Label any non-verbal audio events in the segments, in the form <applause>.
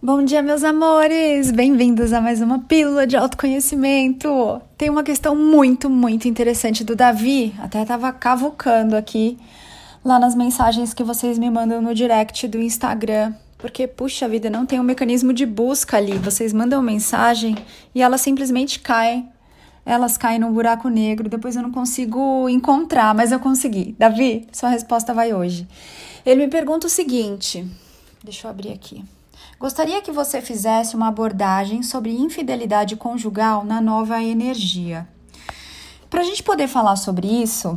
Bom dia, meus amores! Bem-vindos a mais uma Pílula de Autoconhecimento. Tem uma questão muito, muito interessante do Davi, até estava cavucando aqui lá nas mensagens que vocês me mandam no direct do Instagram. Porque, puxa vida, não tem um mecanismo de busca ali. Vocês mandam mensagem e elas simplesmente caem. Elas caem num buraco negro, depois eu não consigo encontrar, mas eu consegui. Davi, sua resposta vai hoje. Ele me pergunta o seguinte: deixa eu abrir aqui. Gostaria que você fizesse uma abordagem sobre infidelidade conjugal na nova energia. Para a gente poder falar sobre isso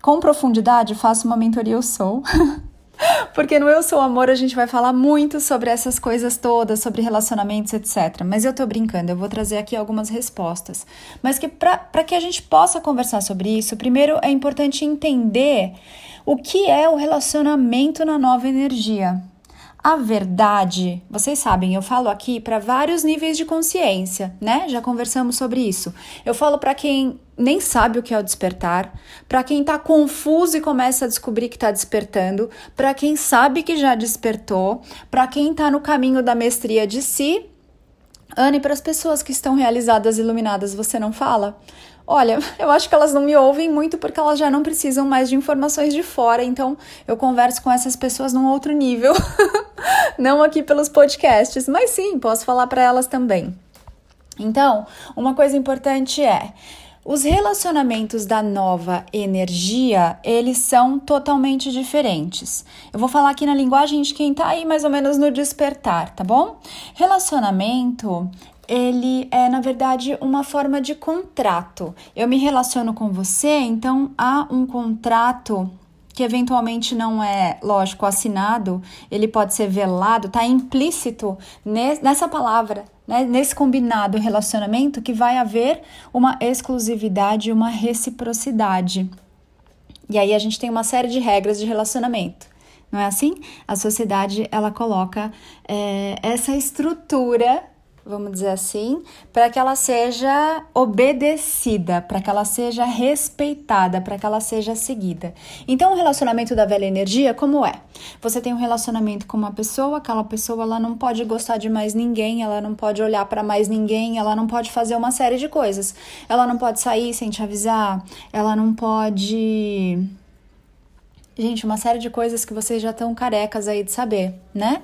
com profundidade, faça uma mentoria Eu Sou. <laughs> Porque no Eu Sou Amor a gente vai falar muito sobre essas coisas todas, sobre relacionamentos, etc. Mas eu tô brincando, eu vou trazer aqui algumas respostas. Mas que para que a gente possa conversar sobre isso, primeiro é importante entender o que é o relacionamento na nova energia. A verdade, vocês sabem, eu falo aqui para vários níveis de consciência, né? Já conversamos sobre isso. Eu falo para quem nem sabe o que é o despertar, para quem está confuso e começa a descobrir que está despertando, para quem sabe que já despertou, para quem está no caminho da mestria de si. Anne, para as pessoas que estão realizadas, iluminadas, você não fala? Olha, <laughs> eu acho que elas não me ouvem muito porque elas já não precisam mais de informações de fora, então eu converso com essas pessoas num outro nível, <laughs> não aqui pelos podcasts, mas sim, posso falar para elas também. Então, uma coisa importante é os relacionamentos da nova energia, eles são totalmente diferentes. Eu vou falar aqui na linguagem de quem tá aí mais ou menos no despertar, tá bom? Relacionamento ele é, na verdade, uma forma de contrato. Eu me relaciono com você, então há um contrato que eventualmente não é, lógico, assinado, ele pode ser velado, tá implícito nessa palavra, né, nesse combinado relacionamento que vai haver uma exclusividade, uma reciprocidade. E aí a gente tem uma série de regras de relacionamento. Não é assim? A sociedade ela coloca é, essa estrutura vamos dizer assim, para que ela seja obedecida, para que ela seja respeitada, para que ela seja seguida. Então, o relacionamento da velha energia, como é? Você tem um relacionamento com uma pessoa, aquela pessoa ela não pode gostar de mais ninguém, ela não pode olhar para mais ninguém, ela não pode fazer uma série de coisas. Ela não pode sair sem te avisar, ela não pode Gente, uma série de coisas que vocês já estão carecas aí de saber, né?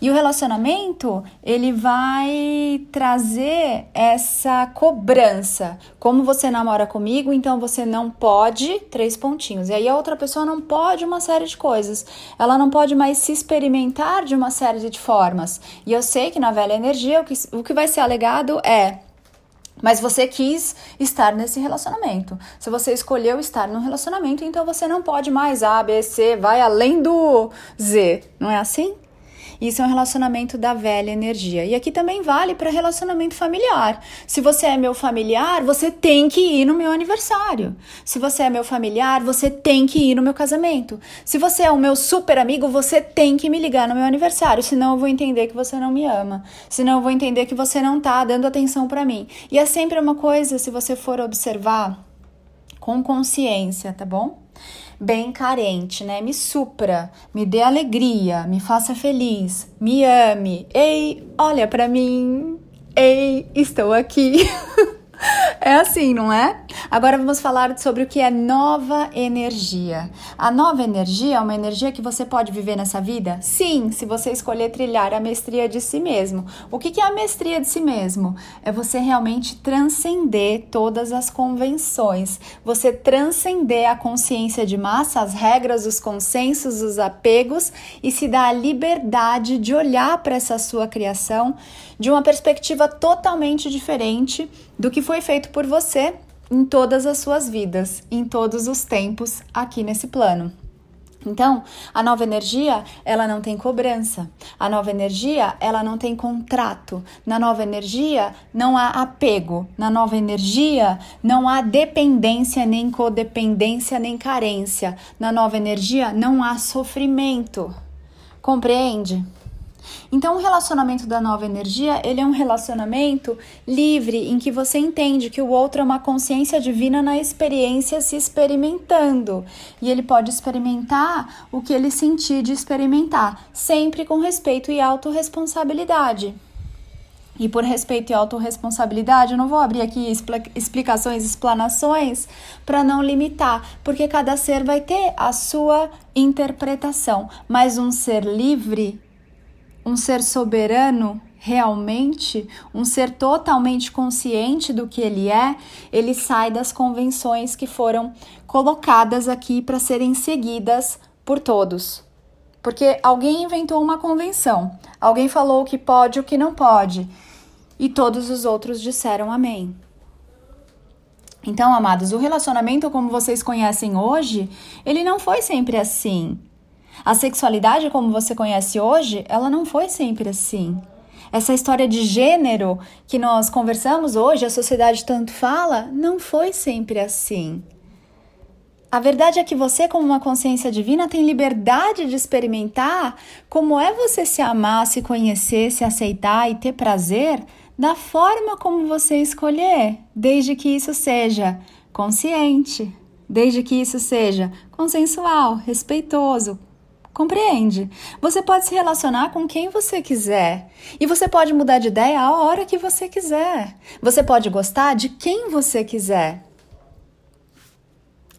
E o relacionamento, ele vai trazer essa cobrança. Como você namora comigo, então você não pode três pontinhos. E aí a outra pessoa não pode uma série de coisas. Ela não pode mais se experimentar de uma série de formas. E eu sei que na velha energia o que, o que vai ser alegado é mas você quis estar nesse relacionamento. Se você escolheu estar no relacionamento, então você não pode mais A, B, C, vai além do Z. Não é assim? Isso é um relacionamento da velha energia. E aqui também vale para relacionamento familiar. Se você é meu familiar, você tem que ir no meu aniversário. Se você é meu familiar, você tem que ir no meu casamento. Se você é o meu super amigo, você tem que me ligar no meu aniversário, senão eu vou entender que você não me ama. Senão eu vou entender que você não tá dando atenção para mim. E é sempre uma coisa, se você for observar com consciência, tá bom? Bem carente, né? Me supra, me dê alegria, me faça feliz, me ame. Ei, olha para mim. Ei, estou aqui. <laughs> É assim, não é? Agora vamos falar sobre o que é nova energia. A nova energia é uma energia que você pode viver nessa vida? Sim, se você escolher trilhar a mestria de si mesmo. O que é a mestria de si mesmo? É você realmente transcender todas as convenções, você transcender a consciência de massa, as regras, os consensos, os apegos e se dar a liberdade de olhar para essa sua criação de uma perspectiva totalmente diferente do que foi feito por você em todas as suas vidas, em todos os tempos aqui nesse plano. Então, a nova energia, ela não tem cobrança. A nova energia, ela não tem contrato. Na nova energia, não há apego. Na nova energia, não há dependência, nem codependência, nem carência. Na nova energia, não há sofrimento. Compreende? Então, o relacionamento da nova energia, ele é um relacionamento livre em que você entende que o outro é uma consciência divina na experiência se experimentando. E ele pode experimentar o que ele sentir de experimentar, sempre com respeito e autorresponsabilidade. E por respeito e autorresponsabilidade, eu não vou abrir aqui explicações, explanações para não limitar, porque cada ser vai ter a sua interpretação. Mas um ser livre um ser soberano realmente, um ser totalmente consciente do que ele é, ele sai das convenções que foram colocadas aqui para serem seguidas por todos. Porque alguém inventou uma convenção, alguém falou o que pode e o que não pode, e todos os outros disseram amém. Então, amados, o relacionamento como vocês conhecem hoje, ele não foi sempre assim. A sexualidade, como você conhece hoje, ela não foi sempre assim. Essa história de gênero que nós conversamos hoje, a sociedade tanto fala, não foi sempre assim. A verdade é que você, como uma consciência divina, tem liberdade de experimentar como é você se amar, se conhecer, se aceitar e ter prazer da forma como você escolher, desde que isso seja consciente, desde que isso seja consensual, respeitoso, Compreende? Você pode se relacionar com quem você quiser. E você pode mudar de ideia a hora que você quiser. Você pode gostar de quem você quiser.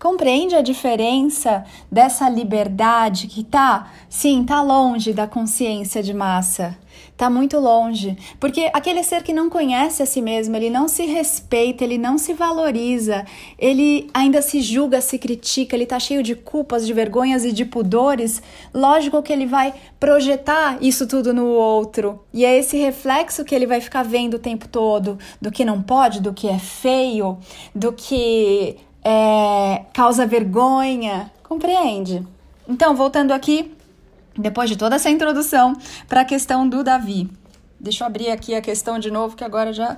Compreende a diferença dessa liberdade que tá, sim, tá longe da consciência de massa. Tá muito longe, porque aquele ser que não conhece a si mesmo, ele não se respeita, ele não se valoriza, ele ainda se julga, se critica, ele tá cheio de culpas, de vergonhas e de pudores. Lógico que ele vai projetar isso tudo no outro. E é esse reflexo que ele vai ficar vendo o tempo todo do que não pode, do que é feio, do que é, causa vergonha. Compreende? Então, voltando aqui, depois de toda essa introdução, para a questão do Davi. Deixa eu abrir aqui a questão de novo, que agora já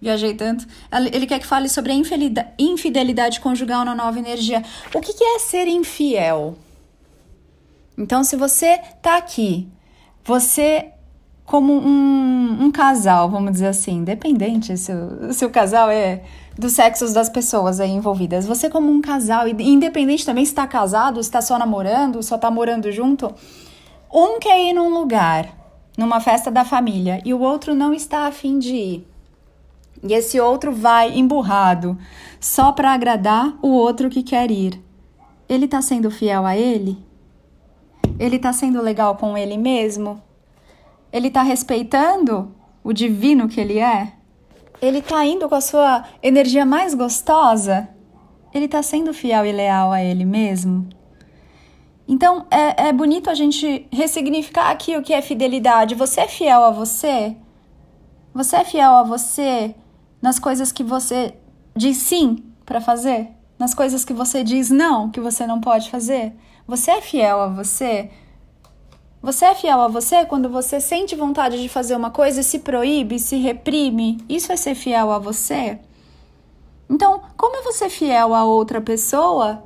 viajei tanto. Ele quer que fale sobre a infidelidade conjugal na nova energia. O que, é ser infiel? Então, se você tá aqui, você como um, um casal, vamos dizer assim, independente se o, se o casal é dos sexos das pessoas aí envolvidas. Você como um casal, independente também se está casado, se está só namorando, só está morando junto, um quer ir num lugar, numa festa da família, e o outro não está afim de ir. E esse outro vai emburrado, só para agradar o outro que quer ir. Ele está sendo fiel a ele? Ele está sendo legal com ele mesmo? Ele está respeitando o divino que ele é? Ele está indo com a sua energia mais gostosa, ele está sendo fiel e leal a ele mesmo. Então é, é bonito a gente ressignificar aqui o que é fidelidade. Você é fiel a você? Você é fiel a você nas coisas que você diz sim para fazer? Nas coisas que você diz não, que você não pode fazer? Você é fiel a você? Você é fiel a você quando você sente vontade de fazer uma coisa e se proíbe, se reprime? Isso é ser fiel a você? Então, como vou ser fiel a outra pessoa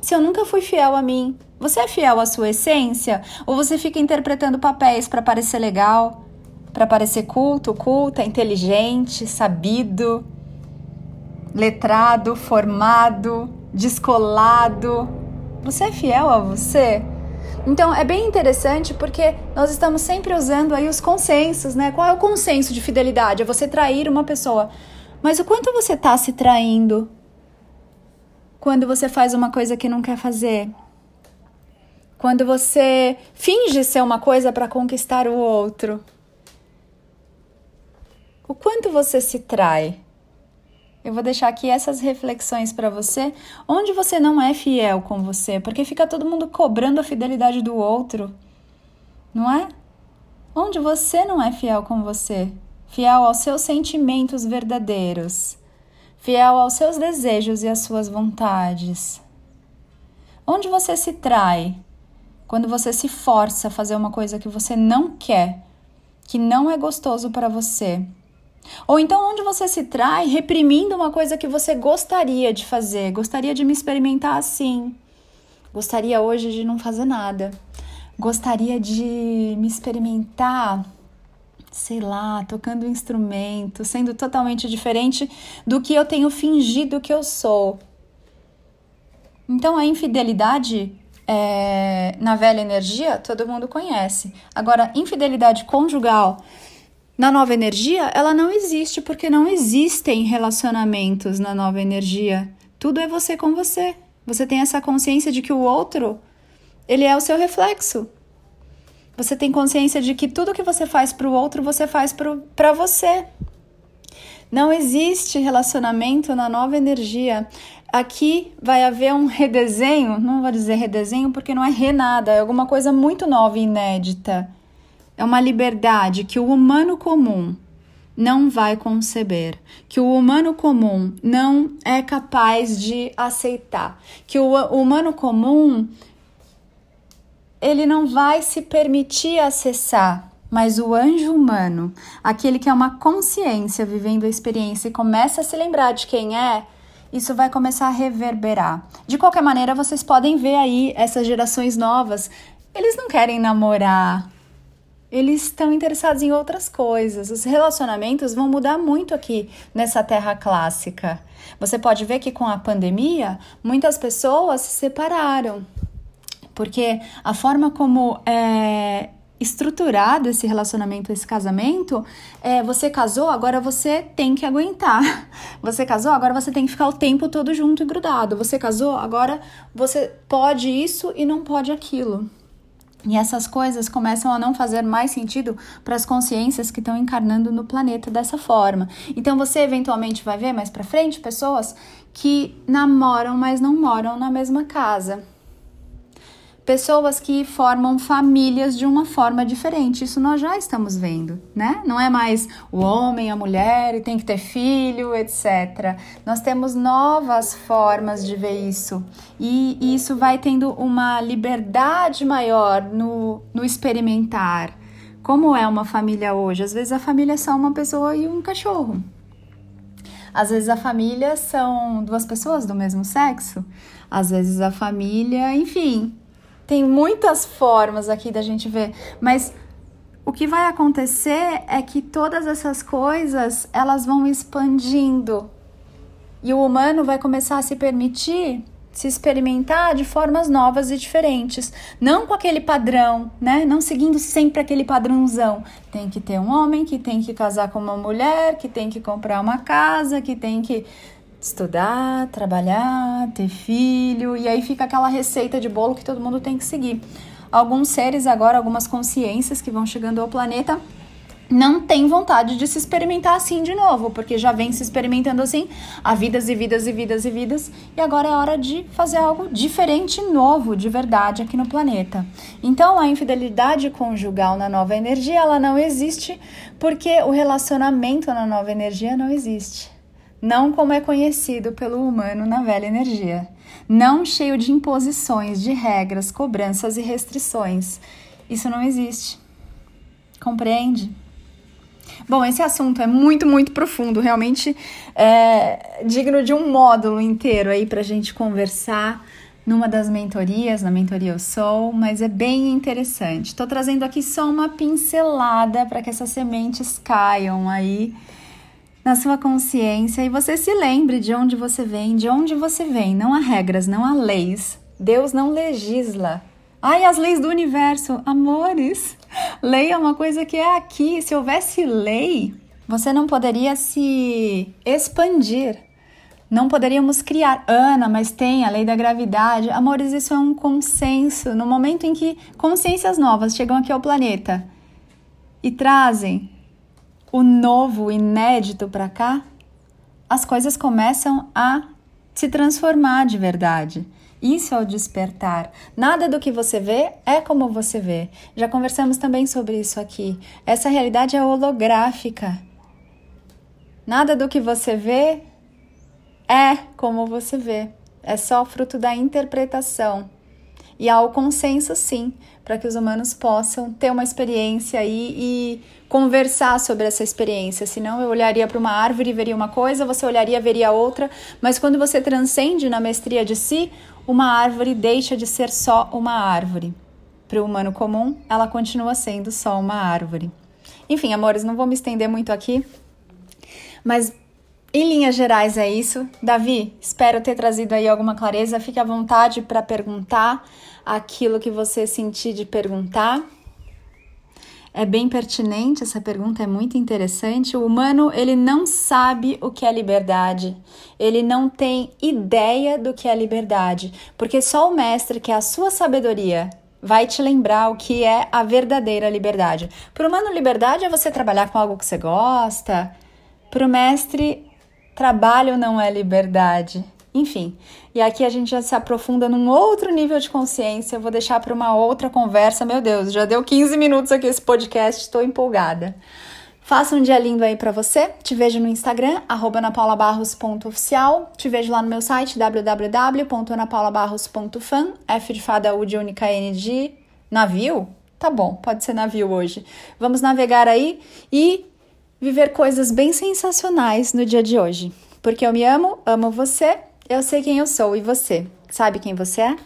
se eu nunca fui fiel a mim? Você é fiel à sua essência? Ou você fica interpretando papéis para parecer legal, para parecer culto, culta, inteligente, sabido, letrado, formado, descolado? Você é fiel a você? Então é bem interessante porque nós estamos sempre usando aí os consensos, né? Qual é o consenso de fidelidade? É você trair uma pessoa. Mas o quanto você está se traindo quando você faz uma coisa que não quer fazer? Quando você finge ser uma coisa para conquistar o outro? O quanto você se trai? Eu vou deixar aqui essas reflexões para você, onde você não é fiel com você, porque fica todo mundo cobrando a fidelidade do outro, não é? Onde você não é fiel com você, fiel aos seus sentimentos verdadeiros, fiel aos seus desejos e às suas vontades. Onde você se trai? Quando você se força a fazer uma coisa que você não quer, que não é gostoso para você ou então onde você se trai reprimindo uma coisa que você gostaria de fazer, gostaria de me experimentar assim. Gostaria hoje de não fazer nada. gostaria de me experimentar, sei lá, tocando um instrumento, sendo totalmente diferente do que eu tenho fingido que eu sou. Então a infidelidade é, na velha energia todo mundo conhece. Agora, infidelidade conjugal na nova energia, ela não existe porque não existem relacionamentos na nova energia. Tudo é você com você. Você tem essa consciência de que o outro, ele é o seu reflexo. Você tem consciência de que tudo que você faz para o outro, você faz para você. Não existe relacionamento na nova energia. Aqui vai haver um redesenho, não vou dizer redesenho porque não é renada, é alguma coisa muito nova e inédita. É uma liberdade que o humano comum não vai conceber, que o humano comum não é capaz de aceitar, que o, humano comum ele não vai se permitir acessar, mas o anjo humano, aquele que é uma consciência vivendo a experiência e começa a se lembrar de quem é, isso vai começar a reverberar. De qualquer maneira, vocês podem ver aí essas gerações novas, eles não querem namorar. Eles estão interessados em outras coisas. Os relacionamentos vão mudar muito aqui nessa terra clássica. Você pode ver que com a pandemia, muitas pessoas se separaram. Porque a forma como é, estruturado esse relacionamento, esse casamento, é, você casou, agora você tem que aguentar. <laughs> Você casou, agora você tem que ficar o tempo todo junto e grudado. Você casou, agora você pode isso e não pode aquilo. E essas coisas começam a não fazer mais sentido para as consciências que estão encarnando no planeta dessa forma. Então você eventualmente vai ver mais para frente pessoas que namoram, mas não moram na mesma casa pessoas que formam famílias de uma forma diferente. Isso nós já estamos vendo, né? Não é mais o homem, a mulher e tem que ter filho, etc. Nós temos novas formas de ver isso e isso vai tendo uma liberdade maior no, no experimentar. Como é uma família hoje? Às vezes a família é só uma pessoa e um cachorro. Às vezes a família são duas pessoas do mesmo sexo. Às vezes a família, enfim, tem muitas formas aqui da gente ver, mas o que vai acontecer é que todas essas coisas elas vão expandindo e o humano vai começar a se permitir se experimentar de formas novas e diferentes, não com aquele padrão, né? Não seguindo sempre aquele padrãozão. Tem que ter um homem que tem que casar com uma mulher, que tem que comprar uma casa, que tem que estudar, trabalhar, ter filho, e aí fica aquela receita de bolo que todo mundo tem que seguir. Alguns seres agora, algumas consciências que vão chegando ao planeta, não tem vontade de se experimentar assim de novo, porque já vem se experimentando assim há vidas e vidas e vidas e vidas, e agora é hora de fazer algo diferente, novo, de verdade aqui no planeta. Então, a infidelidade conjugal na nova energia, ela não existe porque o relacionamento na nova energia não existe não como é conhecido pelo humano na velha energia, não cheio de imposições, de regras, cobranças e restrições. Isso não existe. Compreende? Bom, esse assunto é muito, muito profundo, realmente é digno de um módulo inteiro aí para a gente conversar numa das mentorias, na mentoria Eu Sou, mas é bem interessante. Estou trazendo aqui só uma pincelada para que essas sementes caiam aí na sua consciência e você se lembre de onde você vem, de onde você vem. Não há regras, não há leis. Deus não legisla. Ai, as leis do universo, amores. Lei é uma coisa que é aqui. Se houvesse lei, você não poderia se expandir. Não poderíamos criar Ana, mas tem a lei da gravidade. Amores, isso é um consenso. No momento em que consciências novas chegam aqui ao planeta e trazem o novo, inédito para cá, as coisas começam a se transformar de verdade. Isso é o despertar. Nada do que você vê é como você vê. Já conversamos também sobre isso aqui. Essa realidade é holográfica. Nada do que você vê é como você vê. É só fruto da interpretação. E há o consenso, sim, para que os humanos possam ter uma experiência aí e conversar sobre essa experiência. Senão eu olharia para uma árvore e veria uma coisa, você olharia e veria outra, mas quando você transcende na mestria de si, uma árvore deixa de ser só uma árvore. para o humano comum, ela continua sendo só uma árvore. Enfim, amores, não vou me estender muito aqui, mas em linhas gerais é isso. Davi, espero ter trazido aí alguma clareza. Fique à vontade para perguntar aquilo que você sentir de perguntar. É bem pertinente essa pergunta, é muito interessante. O humano, ele não sabe o que é liberdade. Ele não tem ideia do que é liberdade, porque só o mestre, que é a sua sabedoria, vai te lembrar o que é a verdadeira liberdade. Para o humano, liberdade é você trabalhar com algo que você gosta. Para o mestre, trabalho não é liberdade. Enfim, e aqui a gente já se aprofunda num outro nível de consciência. Eu vou deixar para uma outra conversa. Meu Deus, já deu 15 minutos aqui esse podcast, estou empolgada. Faça um dia lindo aí para você. Te vejo no Instagram, anapaulabarros.oficial. Te vejo lá no meu site, www.anapaulabarros.fan. F de fada, U de única, N de navio? Tá bom, pode ser navio hoje. Vamos navegar aí e viver coisas bem sensacionais no dia de hoje. Porque eu me amo, amo você eu sei quem eu sou e você? Sabe quem você é?